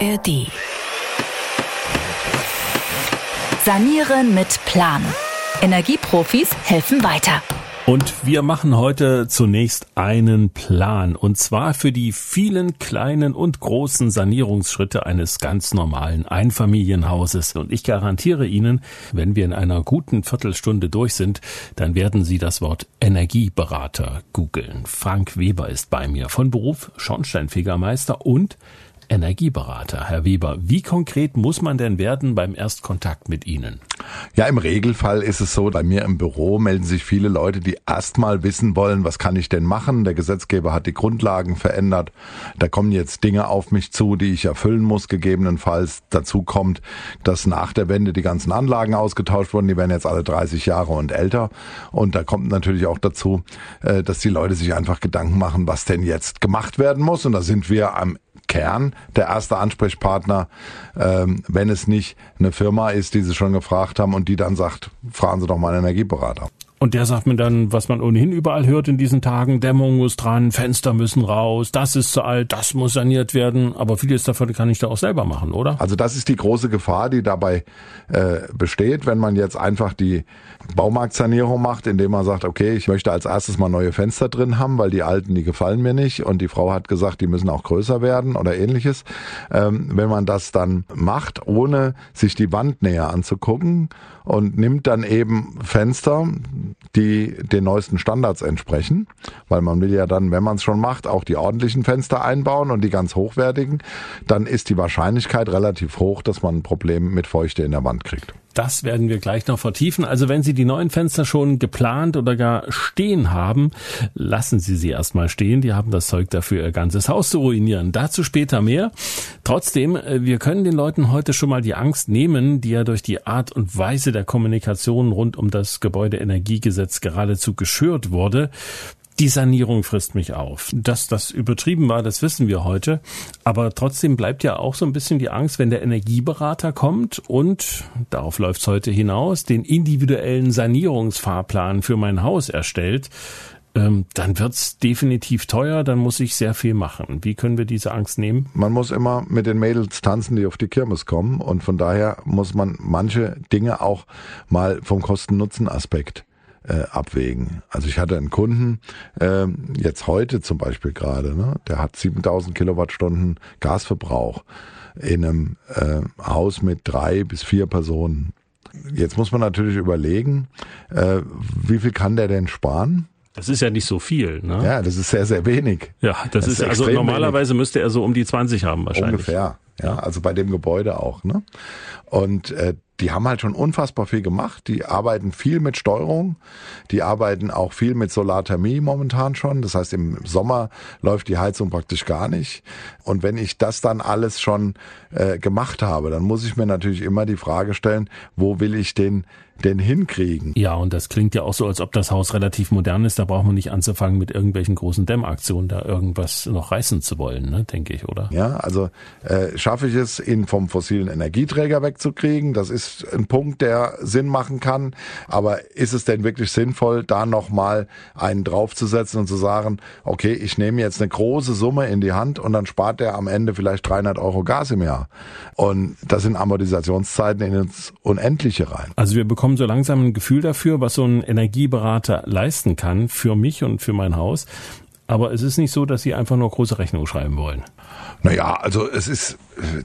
ARD. Sanieren mit Plan. Energieprofis helfen weiter. Und wir machen heute zunächst einen Plan. Und zwar für die vielen kleinen und großen Sanierungsschritte eines ganz normalen Einfamilienhauses. Und ich garantiere Ihnen, wenn wir in einer guten Viertelstunde durch sind, dann werden Sie das Wort Energieberater googeln. Frank Weber ist bei mir von Beruf Schornsteinfegermeister und Energieberater. Herr Weber, wie konkret muss man denn werden beim Erstkontakt mit Ihnen? Ja, im Regelfall ist es so, bei mir im Büro melden sich viele Leute, die erstmal wissen wollen, was kann ich denn machen? Der Gesetzgeber hat die Grundlagen verändert. Da kommen jetzt Dinge auf mich zu, die ich erfüllen muss, gegebenenfalls. Dazu kommt, dass nach der Wende die ganzen Anlagen ausgetauscht wurden. Die werden jetzt alle 30 Jahre und älter. Und da kommt natürlich auch dazu, äh, dass die Leute sich einfach Gedanken machen, was denn jetzt gemacht werden muss. Und da sind wir am Kern der erste Ansprechpartner, ähm, wenn es nicht eine Firma ist, die Sie schon gefragt haben und die dann sagt, fragen Sie doch mal einen Energieberater. Und der sagt mir dann, was man ohnehin überall hört in diesen Tagen, Dämmung muss dran, Fenster müssen raus, das ist zu alt, das muss saniert werden. Aber vieles davon kann ich da auch selber machen, oder? Also das ist die große Gefahr, die dabei äh, besteht, wenn man jetzt einfach die Baumarktsanierung macht, indem man sagt, okay, ich möchte als erstes mal neue Fenster drin haben, weil die alten, die gefallen mir nicht. Und die Frau hat gesagt, die müssen auch größer werden oder ähnliches. Ähm, wenn man das dann macht, ohne sich die Wand näher anzugucken und nimmt dann eben Fenster, die den neuesten Standards entsprechen, weil man will ja dann, wenn man es schon macht, auch die ordentlichen Fenster einbauen und die ganz hochwertigen, dann ist die Wahrscheinlichkeit relativ hoch, dass man ein Problem mit Feuchte in der Wand kriegt. Das werden wir gleich noch vertiefen. Also wenn Sie die neuen Fenster schon geplant oder gar stehen haben, lassen Sie sie erstmal stehen. Die haben das Zeug dafür, Ihr ganzes Haus zu ruinieren. Dazu später mehr. Trotzdem, äh, wir können den Leuten heute schon mal die Angst nehmen, die ja durch die Art und Weise der Kommunikation rund um das Gebäudeenergiegesetz geradezu geschürt wurde die Sanierung frisst mich auf. Dass das übertrieben war, das wissen wir heute. Aber trotzdem bleibt ja auch so ein bisschen die Angst, wenn der Energieberater kommt und, darauf läuft's heute hinaus, den individuellen Sanierungsfahrplan für mein Haus erstellt, ähm, dann wird's definitiv teuer, dann muss ich sehr viel machen. Wie können wir diese Angst nehmen? Man muss immer mit den Mädels tanzen, die auf die Kirmes kommen und von daher muss man manche Dinge auch mal vom Kosten-Nutzen-Aspekt äh, abwägen. Also ich hatte einen Kunden, äh, jetzt heute zum Beispiel gerade, ne, der hat 7000 Kilowattstunden Gasverbrauch in einem äh, Haus mit drei bis vier Personen. Jetzt muss man natürlich überlegen, äh, wie viel kann der denn sparen? Das ist ja nicht so viel, ne? Ja, das ist sehr, sehr wenig. Ja, das, das ist, ist also normalerweise wenig. müsste er so um die 20 haben wahrscheinlich. Ungefähr. Ja, also bei dem Gebäude auch, ne? Und äh, die haben halt schon unfassbar viel gemacht. Die arbeiten viel mit Steuerung. Die arbeiten auch viel mit Solarthermie momentan schon. Das heißt, im Sommer läuft die Heizung praktisch gar nicht. Und wenn ich das dann alles schon äh, gemacht habe, dann muss ich mir natürlich immer die Frage stellen, wo will ich den denn hinkriegen? Ja, und das klingt ja auch so, als ob das Haus relativ modern ist. Da braucht man nicht anzufangen, mit irgendwelchen großen Dämmaktionen da irgendwas noch reißen zu wollen, ne, denke ich, oder? Ja, also äh, schaffe ich es, ihn vom fossilen Energieträger wegzukriegen. Das ist ein Punkt, der Sinn machen kann. Aber ist es denn wirklich sinnvoll, da nochmal einen draufzusetzen und zu sagen, okay, ich nehme jetzt eine große Summe in die Hand und dann spart der am Ende vielleicht 300 Euro Gas im Jahr. Und das sind Amortisationszeiten ins Unendliche rein. Also wir bekommen so langsam ein Gefühl dafür, was so ein Energieberater leisten kann für mich und für mein Haus. Aber es ist nicht so, dass Sie einfach nur große Rechnungen schreiben wollen. Naja, also es ist,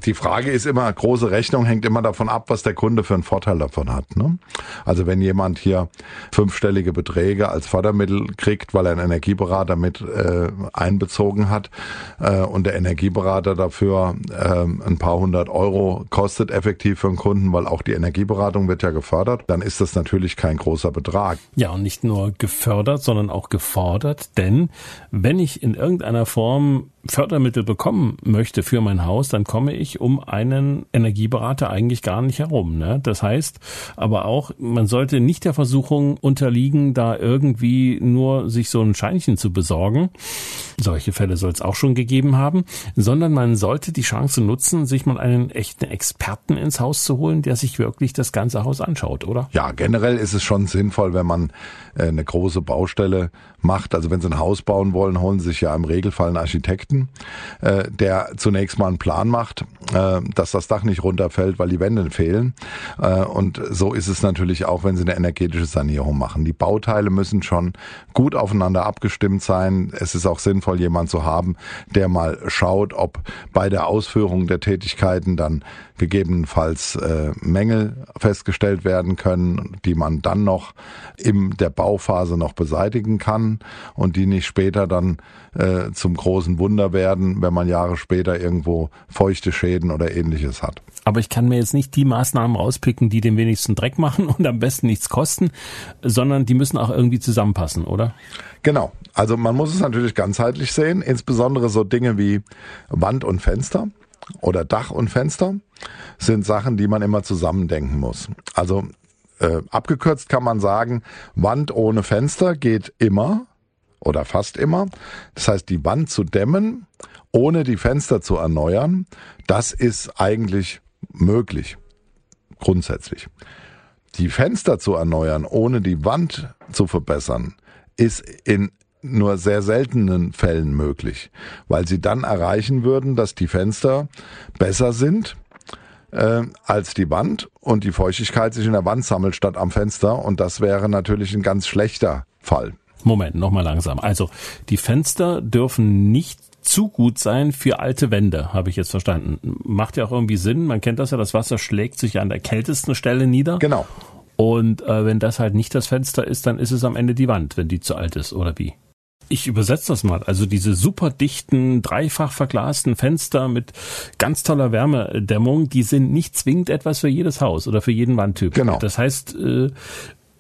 die Frage ist immer, große Rechnung hängt immer davon ab, was der Kunde für einen Vorteil davon hat. Ne? Also wenn jemand hier fünfstellige Beträge als Fördermittel kriegt, weil er einen Energieberater mit äh, einbezogen hat äh, und der Energieberater dafür äh, ein paar hundert Euro kostet effektiv für einen Kunden, weil auch die Energieberatung wird ja gefördert, dann ist das natürlich kein großer Betrag. Ja, und nicht nur gefördert, sondern auch gefordert, denn wenn ich in irgendeiner Form Fördermittel bekommen möchte für mein Haus, dann komme ich um einen Energieberater eigentlich gar nicht herum. Ne? Das heißt aber auch, man sollte nicht der Versuchung unterliegen, da irgendwie nur sich so ein Scheinchen zu besorgen. Solche Fälle soll es auch schon gegeben haben, sondern man sollte die Chance nutzen, sich mal einen echten Experten ins Haus zu holen, der sich wirklich das ganze Haus anschaut, oder? Ja, generell ist es schon sinnvoll, wenn man äh, eine große Baustelle macht. Also wenn Sie ein Haus bauen wollen, holen sich ja im Regelfall einen Architekten, äh, der zunächst mal einen Plan macht, äh, dass das Dach nicht runterfällt, weil die Wände fehlen. Äh, und so ist es natürlich auch, wenn Sie eine energetische Sanierung machen. Die Bauteile müssen schon gut aufeinander abgestimmt sein. Es ist auch sinnvoll, jemand zu haben, der mal schaut, ob bei der Ausführung der Tätigkeiten dann gegebenenfalls äh, Mängel festgestellt werden können, die man dann noch in der Bauphase noch beseitigen kann und die nicht später dann äh, zum großen Wunder werden, wenn man Jahre später irgendwo feuchte Schäden oder ähnliches hat. Aber ich kann mir jetzt nicht die Maßnahmen rauspicken, die den wenigsten Dreck machen und am besten nichts kosten, sondern die müssen auch irgendwie zusammenpassen, oder? Genau. Also man muss es natürlich ganzheitlich sehen, insbesondere so Dinge wie Wand und Fenster oder Dach und Fenster sind Sachen, die man immer zusammendenken muss. Also äh, abgekürzt kann man sagen, Wand ohne Fenster geht immer oder fast immer. Das heißt, die Wand zu dämmen, ohne die Fenster zu erneuern, das ist eigentlich möglich. Grundsätzlich. Die Fenster zu erneuern, ohne die Wand zu verbessern, ist in nur sehr seltenen Fällen möglich, weil sie dann erreichen würden, dass die Fenster besser sind äh, als die Wand und die Feuchtigkeit sich in der Wand sammelt statt am Fenster und das wäre natürlich ein ganz schlechter Fall. Moment, nochmal langsam. Also die Fenster dürfen nicht zu gut sein für alte Wände, habe ich jetzt verstanden. Macht ja auch irgendwie Sinn. Man kennt das ja, das Wasser schlägt sich an der kältesten Stelle nieder. Genau. Und äh, wenn das halt nicht das Fenster ist, dann ist es am Ende die Wand, wenn die zu alt ist, oder wie? Ich übersetze das mal. Also diese super dichten, dreifach verglasten Fenster mit ganz toller Wärmedämmung, die sind nicht zwingend etwas für jedes Haus oder für jeden Wandtyp. Genau. Das heißt, äh,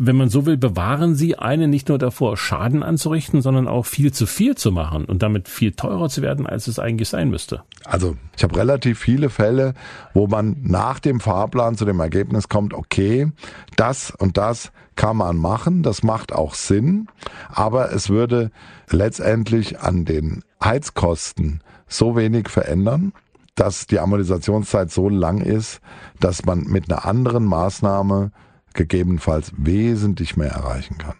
wenn man so will, bewahren sie einen nicht nur davor, Schaden anzurichten, sondern auch viel zu viel zu machen und damit viel teurer zu werden, als es eigentlich sein müsste. Also ich habe relativ viele Fälle, wo man nach dem Fahrplan zu dem Ergebnis kommt, okay, das und das kann man machen, das macht auch Sinn, aber es würde letztendlich an den Heizkosten so wenig verändern, dass die Amortisationszeit so lang ist, dass man mit einer anderen Maßnahme gegebenenfalls wesentlich mehr erreichen kann.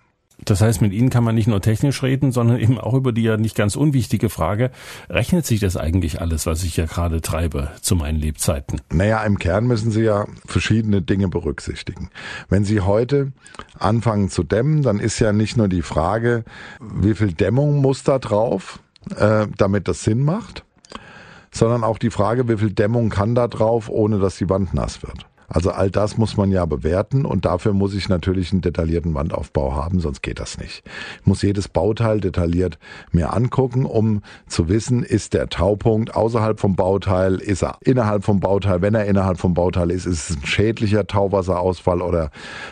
Das heißt, mit Ihnen kann man nicht nur technisch reden, sondern eben auch über die ja nicht ganz unwichtige Frage, rechnet sich das eigentlich alles, was ich ja gerade treibe, zu meinen Lebzeiten? Naja, im Kern müssen Sie ja verschiedene Dinge berücksichtigen. Wenn Sie heute anfangen zu dämmen, dann ist ja nicht nur die Frage, wie viel Dämmung muss da drauf, äh, damit das Sinn macht, sondern auch die Frage, wie viel Dämmung kann da drauf, ohne dass die Wand nass wird. Also all das muss man ja bewerten und dafür muss ich natürlich einen detaillierten Wandaufbau haben, sonst geht das nicht. Ich muss jedes Bauteil detailliert mir angucken, um zu wissen, ist der Taupunkt außerhalb vom Bauteil, ist er innerhalb vom Bauteil, wenn er innerhalb vom Bauteil ist, ist es ein schädlicher Tauwasserausfall oder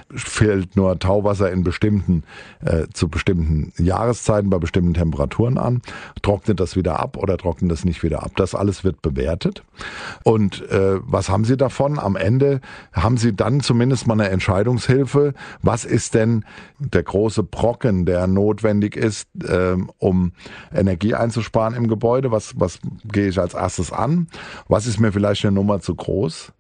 fällt nur Tauwasser in bestimmten, äh, zu bestimmten Jahreszeiten bei bestimmten Temperaturen an, trocknet das wieder ab oder trocknet das nicht wieder ab. Das alles wird bewertet. Und äh, was haben Sie davon? Am Ende haben Sie dann zumindest mal eine Entscheidungshilfe. Was ist denn der große Brocken, der notwendig ist, ähm, um Energie einzusparen im Gebäude? Was, was gehe ich als erstes an? Was ist mir vielleicht eine Nummer zu groß?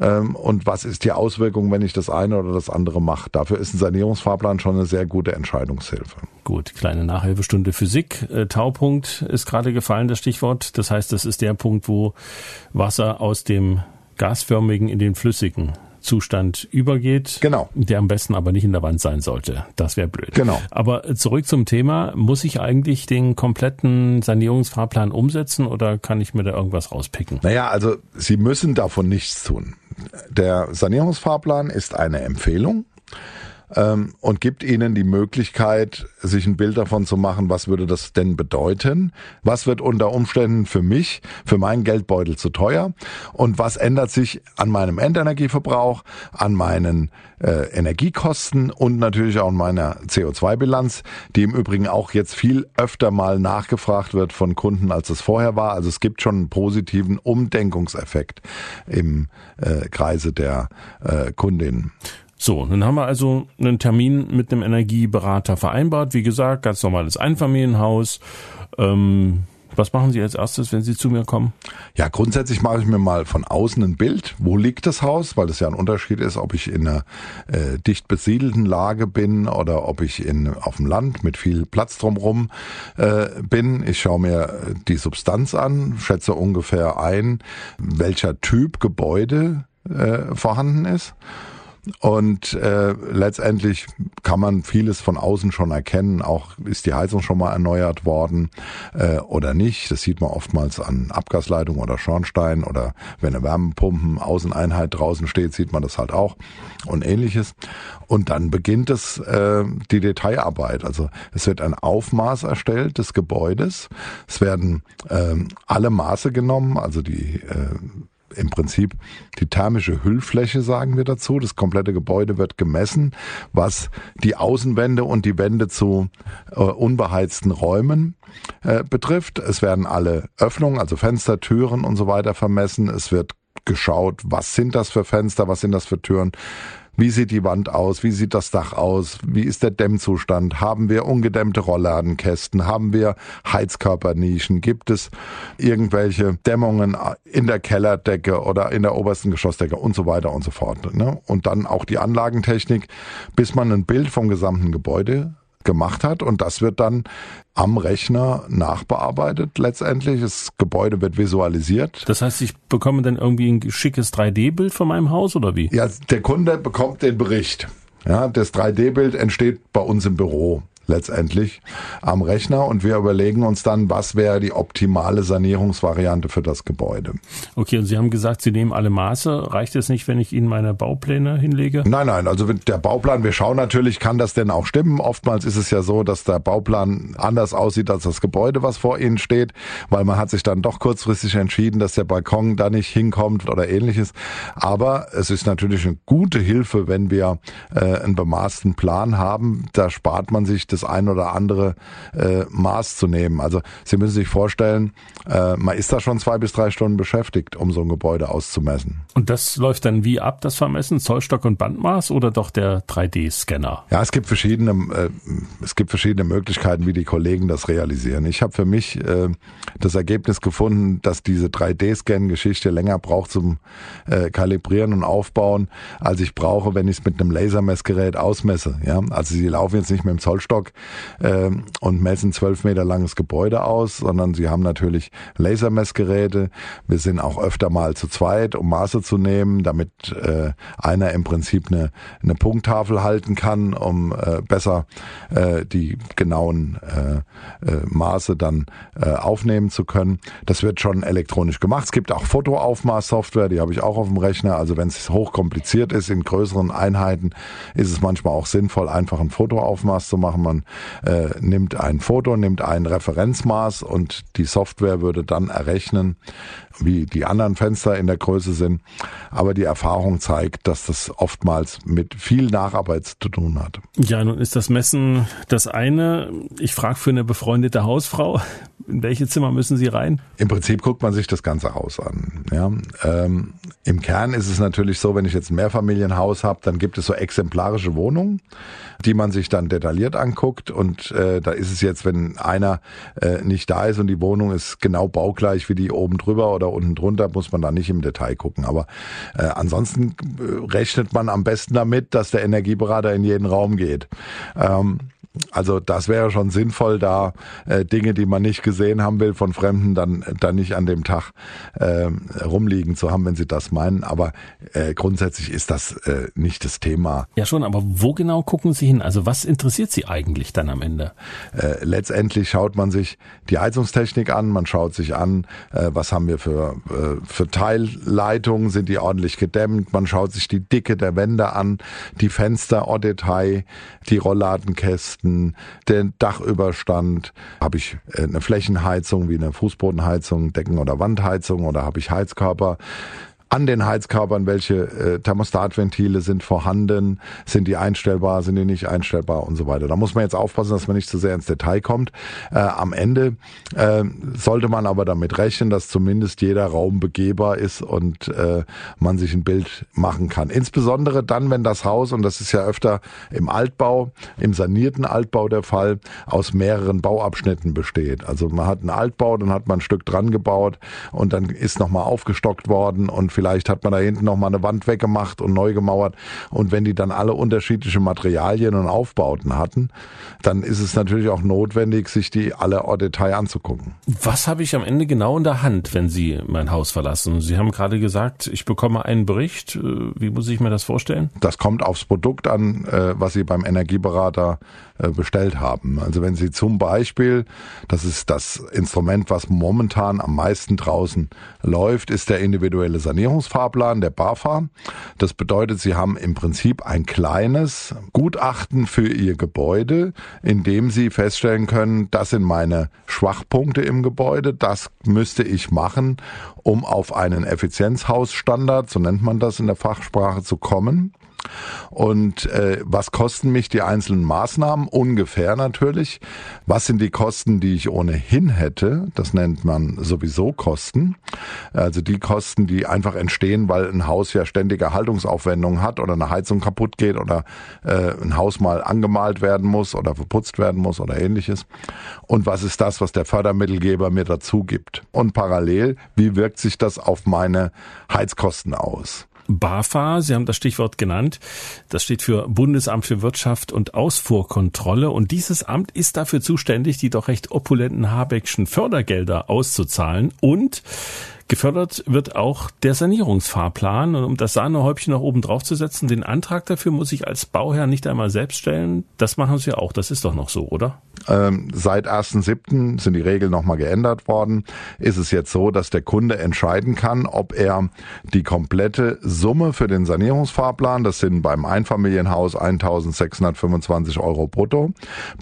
Ähm, und was ist die Auswirkung, wenn ich das eine oder das andere mache. Dafür ist ein Sanierungsfahrplan schon eine sehr gute Entscheidungshilfe. Gut, kleine Nachhilfestunde Physik. Äh, Taupunkt ist gerade gefallen, das Stichwort. Das heißt, das ist der Punkt, wo Wasser aus dem gasförmigen in den flüssigen Zustand übergeht, genau. der am besten aber nicht in der Wand sein sollte. Das wäre blöd. Genau. Aber zurück zum Thema, muss ich eigentlich den kompletten Sanierungsfahrplan umsetzen oder kann ich mir da irgendwas rauspicken? Naja, also Sie müssen davon nichts tun. Der Sanierungsfahrplan ist eine Empfehlung ähm, und gibt ihnen die Möglichkeit, sich ein Bild davon zu machen, was würde das denn bedeuten? Was wird unter Umständen für mich, für meinen Geldbeutel zu teuer? Und was ändert sich an meinem Endenergieverbrauch, an meinen äh, Energiekosten und natürlich auch an meiner CO2-Bilanz, die im Übrigen auch jetzt viel öfter mal nachgefragt wird von Kunden, als es vorher war. Also es gibt schon einen positiven Umdenkungseffekt im äh, Kreise der äh, Kundinnen. So, dann haben wir also einen Termin mit einem Energieberater vereinbart. Wie gesagt, ganz normales Einfamilienhaus. Ähm, Was machen Sie als erstes, wenn Sie zu mir kommen? Ja, grundsätzlich mache ich mir mal von außen ein Bild. Wo liegt das Haus? Weil das ja ein Unterschied ist, ob ich in einer äh, dicht besiedelten Lage bin oder ob ich in, auf dem Land mit viel Platz drumherum äh, bin. Ich schaue mir die Substanz an, schätze ungefähr ein, welcher Typ Gebäude äh, vorhanden ist. Und äh, letztendlich kann man vieles von außen schon erkennen. Auch ist die Heizung schon mal erneuert worden äh, oder nicht. Das sieht man oftmals an Abgasleitung oder Schornstein oder wenn eine Wärmepumpen Außeneinheit draußen steht, sieht man das halt auch und ähnliches. Und dann beginnt es äh, die Detailarbeit. Also es wird ein Aufmaß erstellt des Gebäudes. Es werden äh, alle Maße genommen, also die äh, im Prinzip die thermische Hüllfläche, sagen wir dazu. Das komplette Gebäude wird gemessen, was die Außenwände und die Wände zu äh, unbeheizten Räumen äh, betrifft. Es werden alle Öffnungen, also Fenster, Türen und so weiter vermessen. Es wird geschaut, was sind das für Fenster, was sind das für Türen, wie sieht die Wand aus? Wie sieht das Dach aus? Wie ist der Dämmzustand? Haben wir ungedämmte Rollladenkästen? Haben wir Heizkörpernischen? Gibt es irgendwelche Dämmungen in der Kellerdecke oder in der obersten Geschossdecke und so weiter und so fort? Ne? Und dann auch die Anlagentechnik, bis man ein Bild vom gesamten Gebäude gemacht hat und das wird dann am Rechner nachbearbeitet letztendlich. Das Gebäude wird visualisiert. Das heißt, ich bekomme dann irgendwie ein schickes 3D-Bild von meinem Haus oder wie? Ja, der Kunde bekommt den Bericht. Ja, das 3D-Bild entsteht bei uns im Büro letztendlich am Rechner und wir überlegen uns dann, was wäre die optimale Sanierungsvariante für das Gebäude. Okay, und Sie haben gesagt, Sie nehmen alle Maße. Reicht es nicht, wenn ich Ihnen meine Baupläne hinlege? Nein, nein, also der Bauplan, wir schauen natürlich, kann das denn auch stimmen? Oftmals ist es ja so, dass der Bauplan anders aussieht als das Gebäude, was vor Ihnen steht, weil man hat sich dann doch kurzfristig entschieden, dass der Balkon da nicht hinkommt oder ähnliches. Aber es ist natürlich eine gute Hilfe, wenn wir äh, einen bemaßten Plan haben. Da spart man sich das das ein oder andere äh, Maß zu nehmen. Also Sie müssen sich vorstellen, äh, man ist da schon zwei bis drei Stunden beschäftigt, um so ein Gebäude auszumessen. Und das läuft dann wie ab, das Vermessen? Zollstock und Bandmaß oder doch der 3D-Scanner? Ja, es gibt verschiedene, äh, es gibt verschiedene Möglichkeiten, wie die Kollegen das realisieren. Ich habe für mich äh, das Ergebnis gefunden, dass diese 3D-Scan-Geschichte länger braucht zum äh, Kalibrieren und Aufbauen, als ich brauche, wenn ich es mit einem Lasermessgerät ausmesse. Ja, also sie laufen jetzt nicht mit dem Zollstock äh, und messen zwölf Meter langes Gebäude aus, sondern sie haben natürlich Lasermessgeräte. Wir sind auch öfter mal zu zweit, um Maße zu nehmen, damit äh, einer im Prinzip eine, eine Punkttafel halten kann, um äh, besser äh, die genauen äh, äh, Maße dann äh, aufnehmen zu können. Das wird schon elektronisch gemacht. Es gibt auch Fotoaufmaßsoftware, die habe ich auch auf dem Rechner. Also wenn es hochkompliziert ist in größeren Einheiten, ist es manchmal auch sinnvoll, einfach ein Fotoaufmaß zu machen. Man äh, nimmt ein Foto, nimmt ein Referenzmaß und die Software würde dann errechnen, wie die anderen Fenster in der Größe sind. Aber die Erfahrung zeigt, dass das oftmals mit viel Nacharbeit zu tun hat. Ja, nun ist das Messen das eine. Ich frage für eine befreundete Hausfrau, in welche Zimmer müssen Sie rein? Im Prinzip guckt man sich das ganze Haus an. Ja, ähm, Im Kern ist es natürlich so, wenn ich jetzt ein Mehrfamilienhaus habe, dann gibt es so exemplarische Wohnungen, die man sich dann detailliert anguckt. Und äh, da ist es jetzt, wenn einer äh, nicht da ist und die Wohnung ist genau baugleich wie die oben drüber oder unten drunter, muss man da nicht im Detail gucken. Aber äh, ansonsten äh, rechnet man am besten damit, dass der Energieberater in jeden Raum geht. Ähm, also das wäre schon sinnvoll, da äh, Dinge, die man nicht gesehen haben will von Fremden, dann, dann nicht an dem Tag äh, rumliegen zu haben, wenn sie das meinen. Aber äh, grundsätzlich ist das äh, nicht das Thema. Ja schon, aber wo genau gucken Sie hin? Also was interessiert Sie eigentlich dann am Ende? Äh, letztendlich schaut man sich die Heizungstechnik an, man schaut sich an, äh, was haben wir für, äh, für Teilleitungen, sind die ordentlich gedämmt, man schaut sich die Dicke der Wände an, die Fenster en Detail, die Rollladenkästen, Kosten, den Dachüberstand, habe ich äh, eine Flächenheizung wie eine Fußbodenheizung, Decken- oder Wandheizung oder habe ich Heizkörper an den Heizkörpern, welche äh, Thermostatventile sind vorhanden, sind die einstellbar, sind die nicht einstellbar und so weiter. Da muss man jetzt aufpassen, dass man nicht zu sehr ins Detail kommt. Äh, am Ende äh, sollte man aber damit rechnen, dass zumindest jeder Raum begehbar ist und äh, man sich ein Bild machen kann. Insbesondere dann, wenn das Haus, und das ist ja öfter im Altbau, im sanierten Altbau der Fall, aus mehreren Bauabschnitten besteht. Also man hat einen Altbau, dann hat man ein Stück dran gebaut und dann ist nochmal aufgestockt worden und vielleicht hat man da hinten nochmal eine Wand weggemacht und neu gemauert. Und wenn die dann alle unterschiedliche Materialien und Aufbauten hatten, dann ist es natürlich auch notwendig, sich die alle en Detail anzugucken. Was habe ich am Ende genau in der Hand, wenn Sie mein Haus verlassen? Sie haben gerade gesagt, ich bekomme einen Bericht. Äh, wie muss ich mir das vorstellen? Das kommt aufs Produkt an, äh, was Sie beim Energieberater äh, bestellt haben. Also wenn Sie zum Beispiel, das ist das Instrument, was momentan am meisten draußen läuft, ist der individuelle Sanierungsfahrplan, der BAFA. Das bedeutet, Sie haben im Prinzip ein kleines Gutachten für Ihr Gebäude, in dem Sie feststellen können, das sind meine Schwachpunkte im Gebäude, das müsste ich machen, um auf einen Effizienzhausstandard, so nennt man das in der Fachsprache, zu kommen. Und äh, was kosten mich die einzelnen Maßnahmen? Ungefähr natürlich. Was sind die Kosten, die ich ohnehin hätte? Das nennt man sowieso Kosten. Also die Kosten, die einfach entstehen, weil ein Haus ja ständige Haltungsaufwendungen hat oder eine Heizung kaputt geht oder äh, ein Haus mal angemalt werden muss oder verputzt werden muss oder ähnliches. Und was ist das, was der Fördermittelgeber mir dazu gibt? Und parallel, wie wirkt sich das auf meine Heizkosten aus? BAFA, Sie haben das Stichwort genannt, das steht für Bundesamt für Wirtschaft und Ausfuhrkontrolle. Und dieses Amt ist dafür zuständig, die doch recht opulenten Habeckschen Fördergelder auszuzahlen. Und Gefördert wird auch der Sanierungsfahrplan. Und um das Sahnehäubchen noch oben drauf zu setzen, den Antrag dafür muss ich als Bauherr nicht einmal selbst stellen. Das machen Sie auch. Das ist doch noch so, oder? Ähm, seit 1.7. sind die Regeln nochmal geändert worden. Ist es jetzt so, dass der Kunde entscheiden kann, ob er die komplette Summe für den Sanierungsfahrplan, das sind beim Einfamilienhaus 1.625 Euro brutto,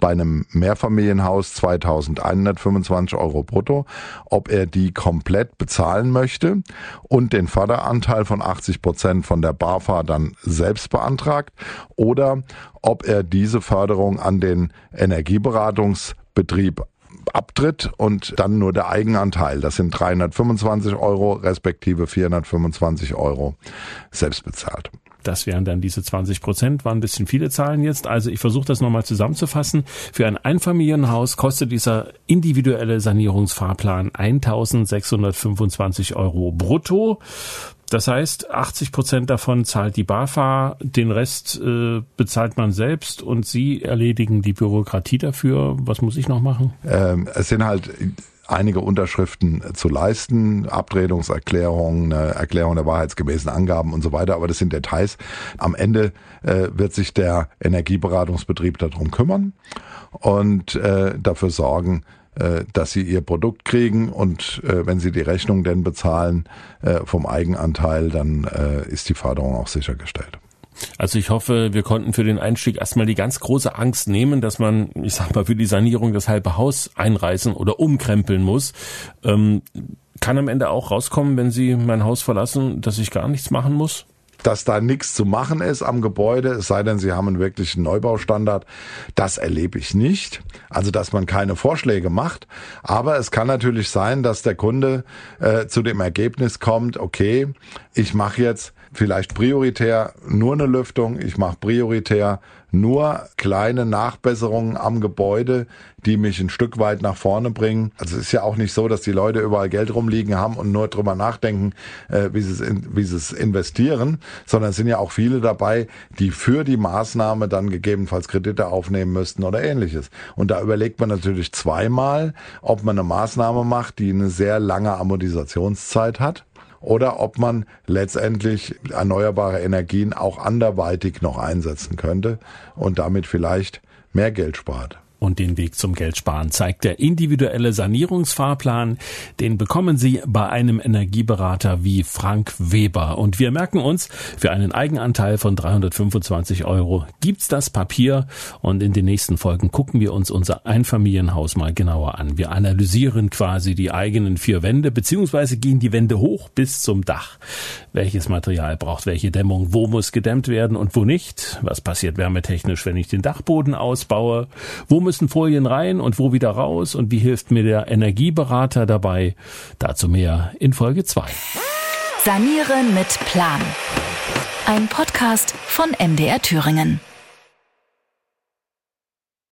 bei einem Mehrfamilienhaus 2.125 Euro brutto, ob er die komplett bezahlt zahlen möchte und den Förderanteil von 80 Prozent von der BAFA dann selbst beantragt oder ob er diese Förderung an den Energieberatungsbetrieb abtritt und dann nur der Eigenanteil, das sind 325 Euro respektive 425 Euro selbst bezahlt. Das wären dann diese 20 Prozent, waren ein bisschen viele Zahlen jetzt. Also ich versuche das nochmal zusammenzufassen. Für ein Einfamilienhaus kostet dieser individuelle Sanierungsfahrplan 1625 Euro brutto. Das heißt, 80 Prozent davon zahlt die BAFA, den Rest äh, bezahlt man selbst und Sie erledigen die Bürokratie dafür. Was muss ich noch machen? Ähm, es sind halt einige Unterschriften zu leisten, Abtretungserklärungen, Erklärung der wahrheitsgemäßen Angaben und so weiter, aber das sind Details. Am Ende äh, wird sich der Energieberatungsbetrieb darum kümmern und äh, dafür sorgen, äh, dass sie ihr Produkt kriegen und äh, wenn sie die Rechnung denn bezahlen äh, vom Eigenanteil, dann äh, ist die Förderung auch sichergestellt. Also ich hoffe, wir konnten für den Einstieg erstmal die ganz große Angst nehmen, dass man, ich sag mal, für die Sanierung das halbe Haus einreißen oder umkrempeln muss. Ähm, kann am Ende auch rauskommen, wenn Sie mein Haus verlassen, dass ich gar nichts machen muss? dass da nichts zu machen ist am Gebäude, es sei denn, Sie haben einen wirklichen Neubaustandard, das erlebe ich nicht. Also, dass man keine Vorschläge macht. Aber es kann natürlich sein, dass der Kunde äh, zu dem Ergebnis kommt, okay, ich mache jetzt vielleicht prioritär nur eine Lüftung, ich mache prioritär nur kleine Nachbesserungen am Gebäude, die mich ein Stück weit nach vorne bringen. Also es ist ja auch nicht so, dass die Leute überall Geld rumliegen haben und nur drüber nachdenken, äh, wie, sie es wie sie es investieren, sondern es sind ja auch viele dabei, die für die Maßnahme dann gegebenenfalls Kredite aufnehmen müssten oder ähnliches. Und da überlegt man natürlich zweimal, ob man eine Maßnahme macht, die eine sehr lange Amortisationszeit hat oder ob man letztendlich erneuerbare Energien auch anderweitig noch einsetzen könnte und damit vielleicht mehr Geld spart. Und den Weg zum Geldsparen zeigt der individuelle Sanierungsfahrplan. Den bekommen Sie bei einem Energieberater wie Frank Weber. Und wir merken uns, für einen Eigenanteil von 325 Euro gibt's das Papier und in den nächsten Folgen gucken wir uns unser Einfamilienhaus mal genauer an. Wir analysieren quasi die eigenen vier Wände, beziehungsweise gehen die Wände hoch bis zum Dach. Welches Material braucht welche Dämmung? Wo muss gedämmt werden und wo nicht? Was passiert wärmetechnisch, wenn ich den Dachboden ausbaue? Wo müssen Folien rein und wo wieder raus? Und wie hilft mir der Energieberater dabei? Dazu mehr in Folge 2. Sanieren mit Plan. Ein Podcast von MDR Thüringen.